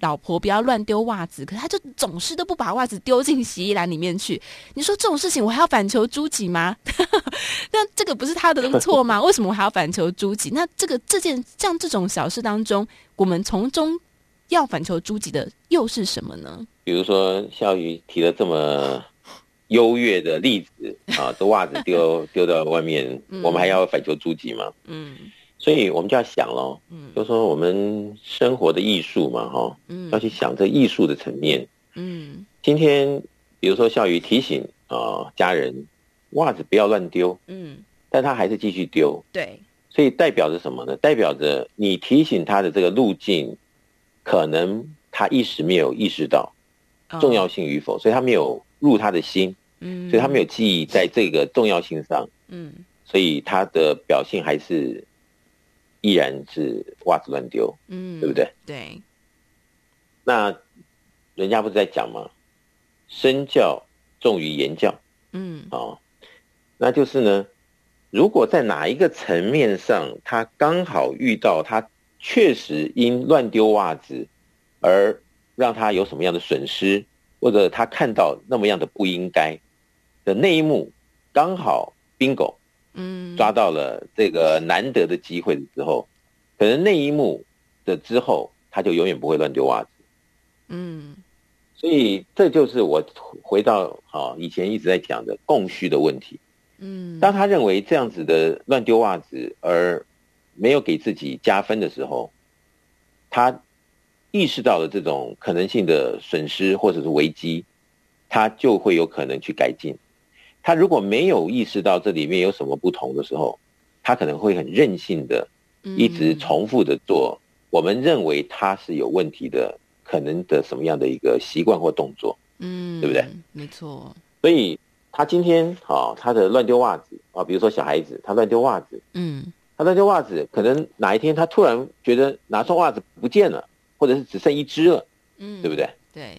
老婆不要乱丢袜子，可是他就总是都不把袜子丢进洗衣篮里面去。你说这种事情，我还要反求诸己吗？那这个不是他的错吗？为什么我还要反求诸己？那这个这件像这种小事当中，我们从中要反求诸己的又是什么呢？比如说，孝瑜提了这么。优越的例子啊，这袜子丢丢到外面，嗯、我们还要反求诸己嘛？嗯，所以我们就要想喽，嗯，就说我们生活的艺术嘛，哈，嗯，要去想这艺术的层面，嗯，今天比如说孝瑜提醒啊家人袜子不要乱丢，嗯，但他还是继续丢，对，所以代表着什么呢？代表着你提醒他的这个路径，可能他一时没有意识到重要性与否，哦、所以他没有入他的心。嗯，所以他没有记忆在这个重要性上，嗯，所以他的表现还是依然是袜子乱丢，嗯，对不对？对。那人家不是在讲吗？身教重于言教，嗯，哦，那就是呢，如果在哪一个层面上，他刚好遇到他确实因乱丢袜子而让他有什么样的损失，或者他看到那么样的不应该。的那一幕刚好 bingo，嗯，抓到了这个难得的机会的时候，可能那一幕的之后，他就永远不会乱丢袜子，嗯，所以这就是我回到啊以前一直在讲的供需的问题，嗯，当他认为这样子的乱丢袜子而没有给自己加分的时候，他意识到了这种可能性的损失或者是危机，他就会有可能去改进。他如果没有意识到这里面有什么不同的时候，他可能会很任性的，一直重复的做我们认为他是有问题的可能的什么样的一个习惯或动作，嗯，对不对？没错。所以他今天啊，他的乱丢袜子啊，比如说小孩子他乱丢袜子，嗯，他乱丢袜子，可能哪一天他突然觉得哪双袜子不见了，或者是只剩一只了，嗯，对不对？对。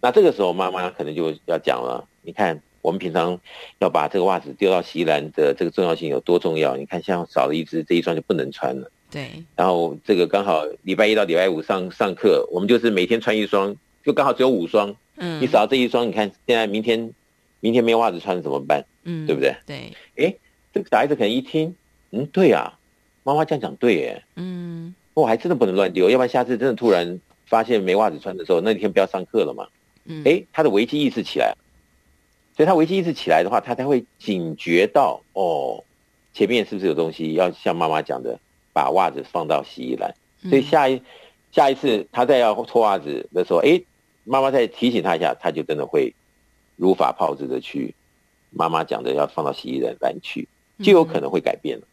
那这个时候妈妈可能就要讲了，你看。我们平常要把这个袜子丢到洗衣篮的这个重要性有多重要？你看，像少了一只，这一双就不能穿了。对。然后这个刚好礼拜一到礼拜五上上课，我们就是每天穿一双，就刚好只有五双。嗯。你少了这一双，你看现在明天明天没有袜子穿怎么办？嗯，对不对？对。哎，这个小孩子可能一听，嗯，对啊，妈妈这样讲对耶。嗯。我还真的不能乱丢，要不然下次真的突然发现没袜子穿的时候，那天不要上课了嘛。嗯。哎，他的危机意识起来。所以他危机意识起来的话，他才会警觉到哦，前面是不是有东西要像妈妈讲的，把袜子放到洗衣篮。所以下一下一次他再要脱袜子的时候，哎，妈妈再提醒他一下，他就真的会如法炮制的去妈妈讲的要放到洗衣篮篮去，就有可能会改变了。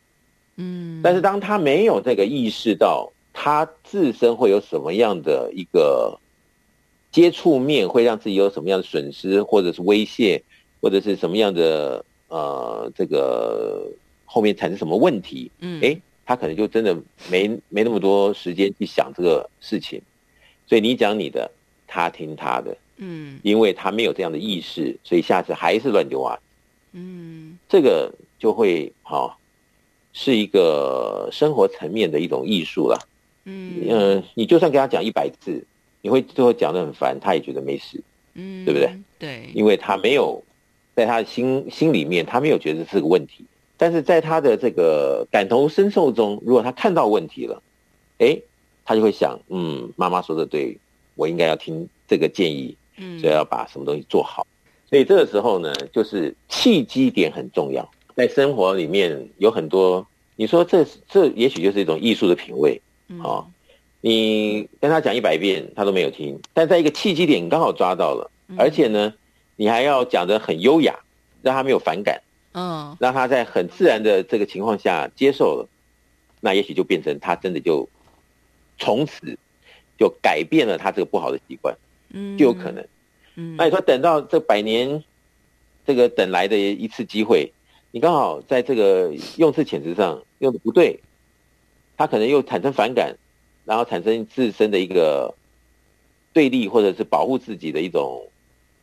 嗯，但是当他没有这个意识到他自身会有什么样的一个接触面，会让自己有什么样的损失或者是威胁。或者是什么样的呃，这个后面产生什么问题？嗯，哎，他可能就真的没没那么多时间去想这个事情，所以你讲你的，他听他的，嗯，因为他没有这样的意识，所以下次还是乱丢袜子。嗯，这个就会好、哦，是一个生活层面的一种艺术了。嗯、呃，你就算跟他讲一百次，你会最后讲的很烦，他也觉得没事。嗯，对不对？对，因为他没有在他的心心里面，他没有觉得是个问题。但是在他的这个感同身受中，如果他看到问题了，哎，他就会想，嗯，妈妈说的对，我应该要听这个建议，嗯，所以要把什么东西做好。所以这个时候呢，就是契机点很重要。在生活里面有很多，你说这这也许就是一种艺术的品味，嗯、哦，你跟他讲一百遍，他都没有听，但在一个契机点刚好抓到了，而且呢，你还要讲得很优雅，让他没有反感，嗯，让他在很自然的这个情况下接受了，那也许就变成他真的就从此就改变了他这个不好的习惯，嗯，就有可能。嗯那你说等到这百年，这个等来的一次机会，你刚好在这个用词遣词上用的不对，他可能又产生反感，然后产生自身的一个对立或者是保护自己的一种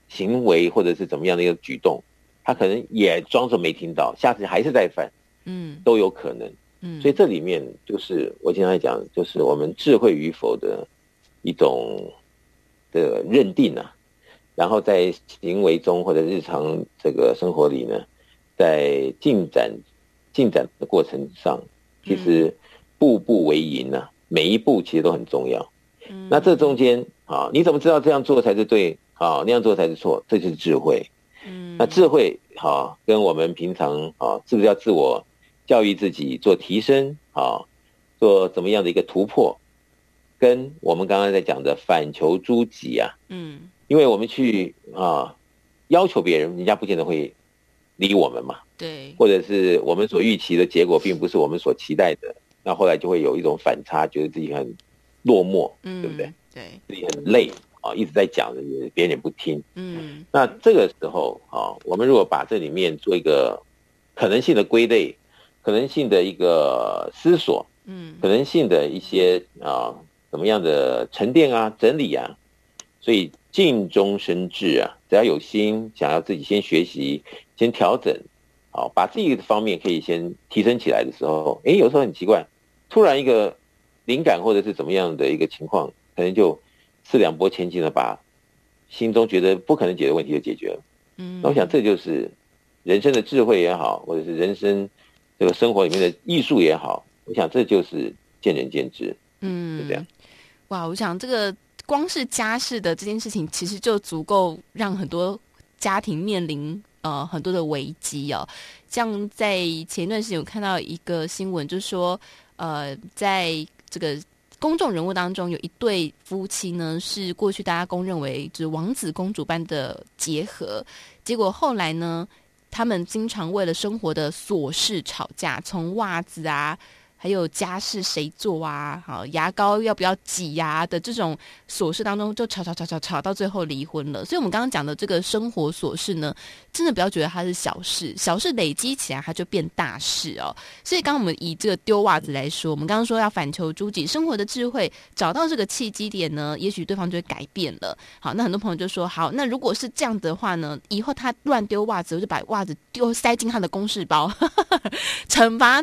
行为，或者是怎么样的一个举动，他可能也装作没听到，下次还是再犯，嗯，都有可能，嗯，所以这里面就是我经常讲，就是我们智慧与否的一种的认定啊。然后在行为中或者日常这个生活里呢，在进展进展的过程上，其实步步为营呢，每一步其实都很重要。那这中间啊，你怎么知道这样做才是对？啊，那样做才是错？这就是智慧。嗯那智慧啊，跟我们平常啊，是不是要自我教育自己做提升啊，做怎么样的一个突破？跟我们刚刚在讲的反求诸己啊，嗯。因为我们去啊要求别人，人家不见得会理我们嘛。对，或者是我们所预期的结果，并不是我们所期待的，那后来就会有一种反差，觉得自己很落寞，嗯，对不对？对，自己很累啊，一直在讲的，别人也不听。嗯，那这个时候啊，我们如果把这里面做一个可能性的归类，可能性的一个思索，嗯，可能性的一些啊怎么样的沉淀啊、整理啊，所以。静中生智啊！只要有心，想要自己先学习、先调整，好，把自己的方面可以先提升起来的时候，哎，有时候很奇怪，突然一个灵感或者是怎么样的一个情况，可能就四两拨千斤的把心中觉得不可能解决的问题就解决了。嗯，那我想这就是人生的智慧也好，或者是人生这个生活里面的艺术也好，我想这就是见仁见智。嗯，就这样。哇，我想这个。光是家事的这件事情，其实就足够让很多家庭面临呃很多的危机哦。像在前一段时间，我看到一个新闻，就是说呃，在这个公众人物当中，有一对夫妻呢，是过去大家公认为就是王子公主般的结合，结果后来呢，他们经常为了生活的琐事吵架，从袜子啊。还有家事谁做啊？好，牙膏要不要挤呀？的这种琐事当中，就吵吵吵吵吵，到最后离婚了。所以，我们刚刚讲的这个生活琐事呢，真的不要觉得它是小事，小事累积起来，它就变大事哦。所以，刚刚我们以这个丢袜子来说，我们刚刚说要反求诸己，生活的智慧，找到这个契机点呢，也许对方就会改变了。好，那很多朋友就说，好，那如果是这样的话呢，以后他乱丢袜子，我就把袜子丢塞进他的公事包，惩罚，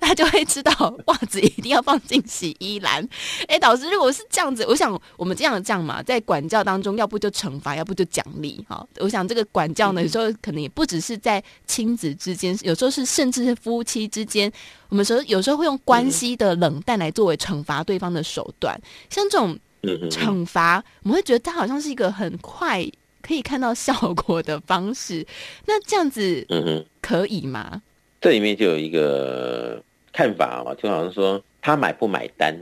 他就。就会知道袜子一定要放进洗衣篮。哎，导师，如果是这样子，我想我们这样这样嘛，在管教当中，要不就惩罚，要不就奖励。哈，我想这个管教呢，有时候可能也不只是在亲子之间，有时候是甚至是夫妻之间，我们说有时候会用关系的冷淡来作为惩罚对方的手段。像这种惩罚，我们会觉得它好像是一个很快可以看到效果的方式。那这样子，可以吗？这里面就有一个。看法啊，就好像说他买不买单，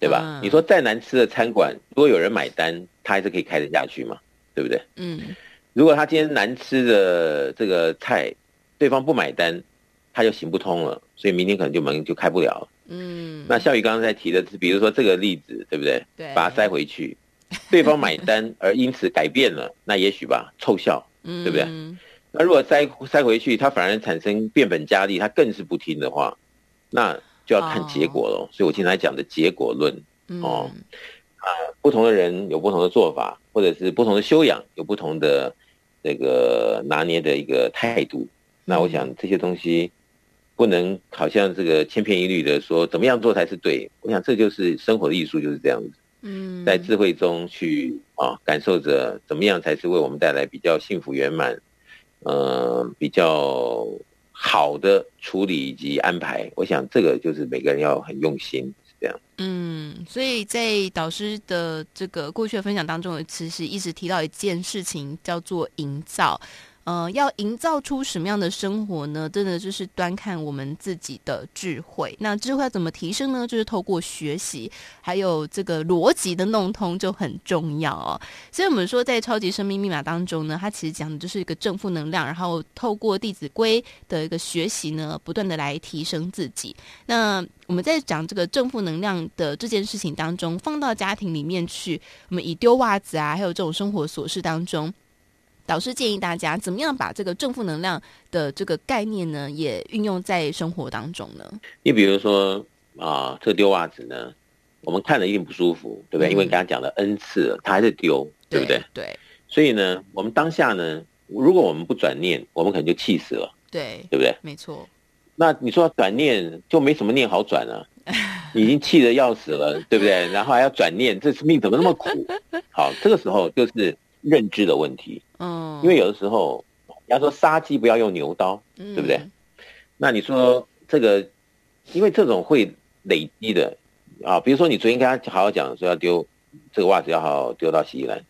对吧？嗯、你说再难吃的餐馆，如果有人买单，他还是可以开得下去嘛，对不对？嗯。如果他今天难吃的这个菜，对方不买单，他就行不通了，所以明天可能就门就开不了了。嗯。那孝宇刚刚才提的是，比如说这个例子，对不对？对。把它塞回去，对方买单而因此改变了，那也许吧，凑效，对不对？嗯。那如果塞塞回去，他反而产生变本加厉，他更是不听的话。那就要看结果了，oh. 所以我经常讲的结果论哦，啊、嗯呃，不同的人有不同的做法，或或者是不同的修养，有不同的这个拿捏的一个态度。那我想这些东西不能好像这个千篇一律的说怎么样做才是对。我想这就是生活的艺术，就是这样子。嗯，在智慧中去啊，感受着怎么样才是为我们带来比较幸福圆满，呃，比较好的处理以及安排。我想这个就是每个人要很用心。是这样，嗯，所以在导师的这个过去的分享当中，其实一直提到一件事情，叫做营造。呃，要营造出什么样的生活呢？真的就是端看我们自己的智慧。那智慧要怎么提升呢？就是透过学习，还有这个逻辑的弄通就很重要哦。所以我们说，在超级生命密码当中呢，它其实讲的就是一个正负能量，然后透过《弟子规》的一个学习呢，不断的来提升自己。那我们在讲这个正负能量的这件事情当中，放到家庭里面去，我们以丢袜子啊，还有这种生活琐事当中。导师建议大家怎么样把这个正负能量的这个概念呢，也运用在生活当中呢？你比如说啊，这丢袜子呢，我们看了一定不舒服，对不对？嗯、因为你刚刚讲了 N 次，他还是丢，对不对？对。所以呢，我们当下呢，如果我们不转念，我们可能就气死了，对，对不对？没错。那你说转念就没什么念好转了，已经气得要死了，对不对？然后还要转念，这命怎么那么苦？好，这个时候就是。认知的问题，嗯，因为有的时候，人家说杀鸡不要用牛刀，对不对？那你说这个，因为这种会累积的啊，比如说你昨天跟他好好讲说要丢这个袜子，要好好丢到洗衣篮，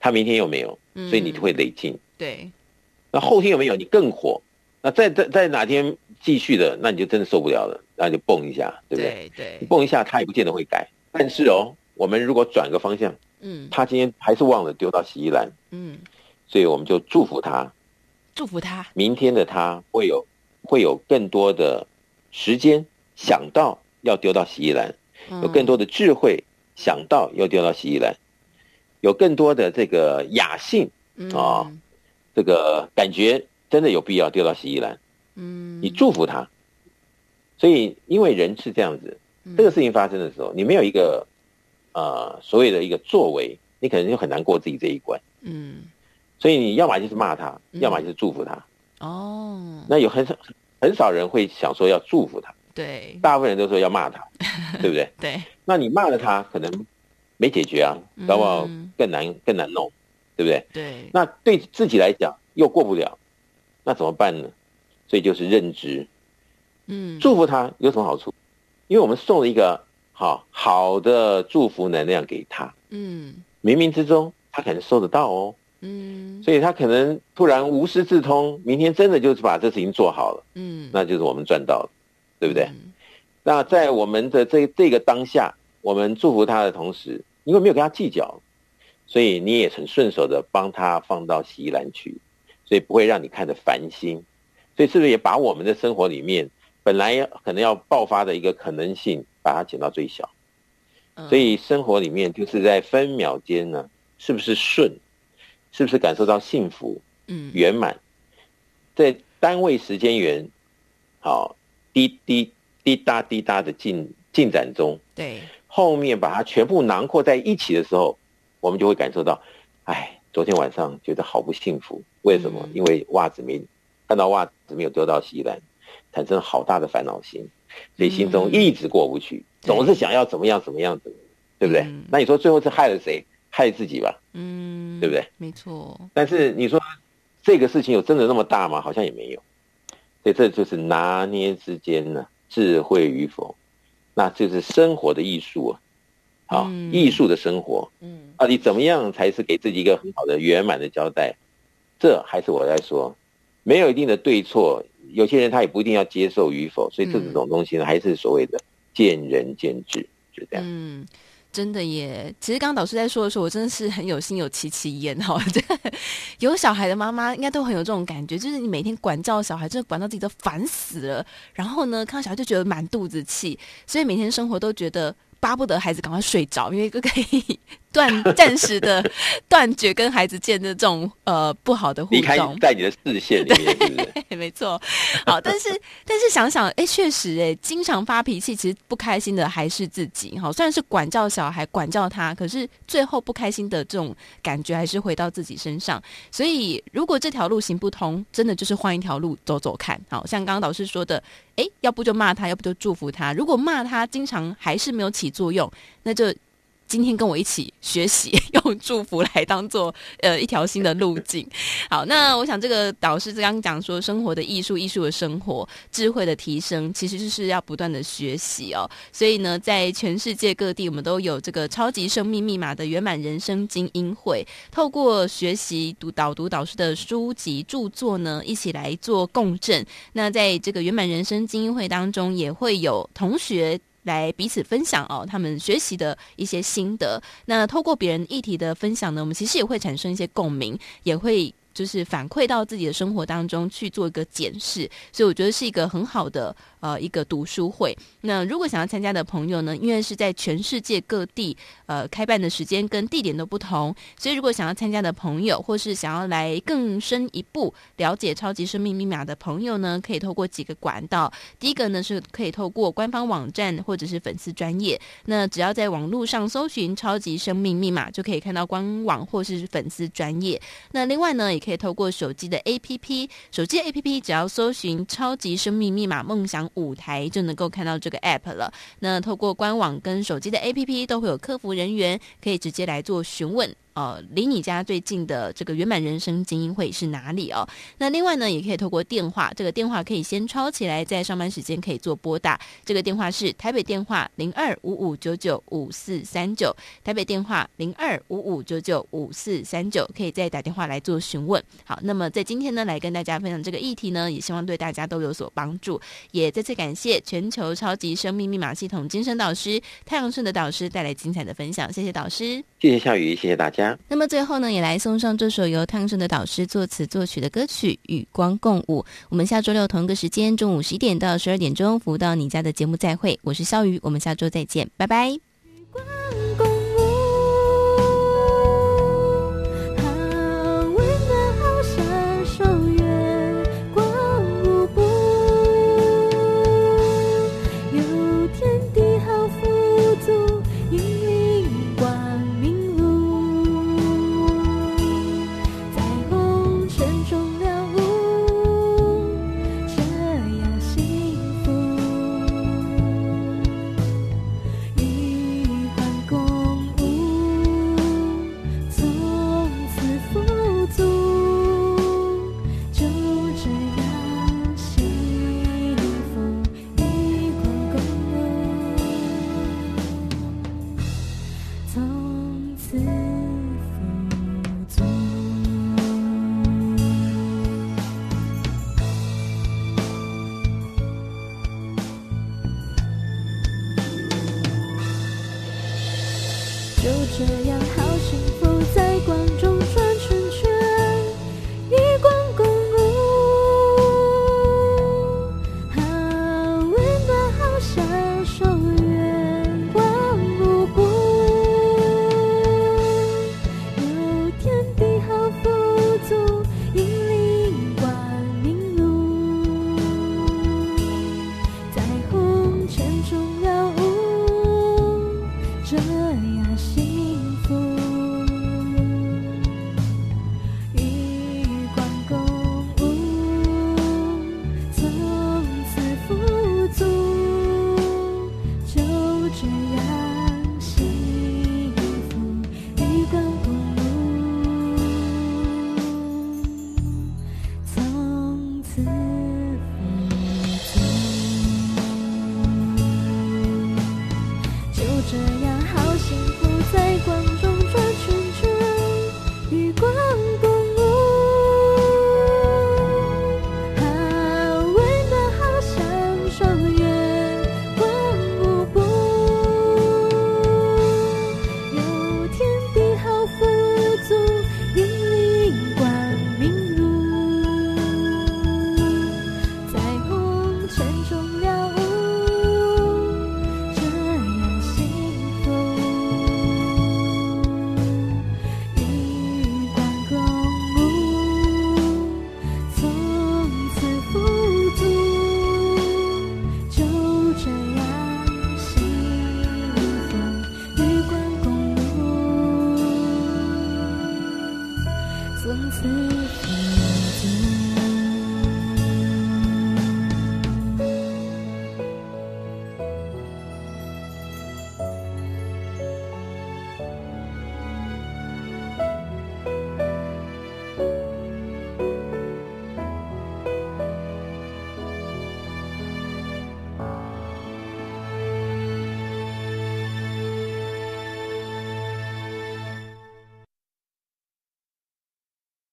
他明天又没有，所以你就会累进。对，那后天有没有？你更火，那再再再哪天继续的，那你就真的受不了了，那就蹦一下，对不对？对，你蹦一下，他也不见得会改。但是哦，我们如果转个方向。嗯，他今天还是忘了丢到洗衣篮。嗯，所以我们就祝福他，祝福他，明天的他会有会有更多的时间想到要丢到洗衣篮，有更多的智慧想到要丢到洗衣篮，有更多的这个雅兴啊，这个感觉真的有必要丢到洗衣篮。嗯，你祝福他，所以因为人是这样子，这个事情发生的时候，你没有一个。呃，所谓的一个作为，你可能就很难过自己这一关。嗯，所以你要么就是骂他，嗯、要么就是祝福他。哦，那有很少很少人会想说要祝福他。对，大部分人都说要骂他，对不对？对。那你骂了他，可能没解决啊，搞不好更难更难弄，对不对？对。那对自己来讲又过不了，那怎么办呢？所以就是认知。嗯，祝福他有什么好处？因为我们送了一个。好好的祝福能量给他，嗯，冥冥之中他可能收得到哦，嗯，所以他可能突然无师自通，明天真的就是把这事情做好了，嗯，那就是我们赚到了，对不对？嗯，那在我们的这这个当下，我们祝福他的同时，因为没有跟他计较，所以你也很顺手的帮他放到洗衣篮去，所以不会让你看着烦心，所以是不是也把我们的生活里面本来可能要爆发的一个可能性，把它减到最小，所以生活里面就是在分秒间呢，是不是顺，是不是感受到幸福，嗯，圆满，在单位时间元，好，滴滴滴答滴答的进进展中，对，后面把它全部囊括在一起的时候，我们就会感受到，哎，昨天晚上觉得好不幸福，为什么？嗯、因为袜子没看到袜子没有丢到洗衣篮，产生好大的烦恼心。所以心中一直过不去，嗯、总是想要怎么样怎么样的，对不对？嗯、那你说最后是害了谁？害自己吧，嗯，对不对？没错。但是你说这个事情有真的那么大吗？好像也没有。所以这就是拿捏之间呢，智慧与否，那就是生活的艺术啊，好，嗯、艺术的生活，嗯，到底怎么样才是给自己一个很好的圆满的交代？这还是我在说，没有一定的对错。有些人他也不一定要接受与否，所以这种东西呢，还是所谓的见仁见智，就这样。嗯，真的耶。其实刚刚导师在说的时候，我真的是很有心有戚戚焉哈。有小孩的妈妈应该都很有这种感觉，就是你每天管教小孩，真的管到自己都烦死了。然后呢，看到小孩就觉得满肚子气，所以每天生活都觉得。巴不得孩子赶快睡着，因为可以。断 暂时的断绝跟孩子间的这种呃不好的互动，在你的视线里面是是？对，没错。好，但是 但是想想，哎，确实，哎，经常发脾气，其实不开心的还是自己。好，虽然是管教小孩，管教他，可是最后不开心的这种感觉还是回到自己身上。所以，如果这条路行不通，真的就是换一条路走走看。好，像刚刚导师说的，哎，要不就骂他，要不就祝福他。如果骂他，经常还是没有起作用，那就。今天跟我一起学习，用祝福来当做呃一条新的路径。好，那我想这个导师刚刚讲说，生活的艺术，艺术的生活，智慧的提升，其实就是要不断的学习哦。所以呢，在全世界各地，我们都有这个超级生命密码的圆满人生精英会，透过学习读导读导师的书籍著作呢，一起来做共振。那在这个圆满人生精英会当中，也会有同学。来彼此分享哦，他们学习的一些心得。那透过别人议题的分享呢，我们其实也会产生一些共鸣，也会就是反馈到自己的生活当中去做一个检视。所以我觉得是一个很好的。呃，一个读书会。那如果想要参加的朋友呢，因为是在全世界各地，呃，开办的时间跟地点都不同，所以如果想要参加的朋友，或是想要来更深一步了解超级生命密码的朋友呢，可以透过几个管道。第一个呢，是可以透过官方网站或者是粉丝专业。那只要在网络上搜寻“超级生命密码”，就可以看到官网或是粉丝专业。那另外呢，也可以透过手机的 APP，手机 APP 只要搜寻“超级生命密码梦想”。舞台就能够看到这个 app 了。那透过官网跟手机的 app 都会有客服人员可以直接来做询问。呃，离你家最近的这个圆满人生精英会是哪里哦？那另外呢，也可以透过电话，这个电话可以先抄起来，在上班时间可以做拨打。这个电话是台北电话零二五五九九五四三九，台北电话零二五五九九五四三九，可以再打电话来做询问。好，那么在今天呢，来跟大家分享这个议题呢，也希望对大家都有所帮助。也再次感谢全球超级生命密码系统精神导师太阳顺的导师带来精彩的分享，谢谢导师，谢谢夏雨，谢谢大家。那么最后呢，也来送上这首由汤盛的导师作词作曲的歌曲《与光共舞》。我们下周六同一个时间，中午十一点到十二点钟，服务到你家的节目再会。我是肖宇，我们下周再见，拜拜。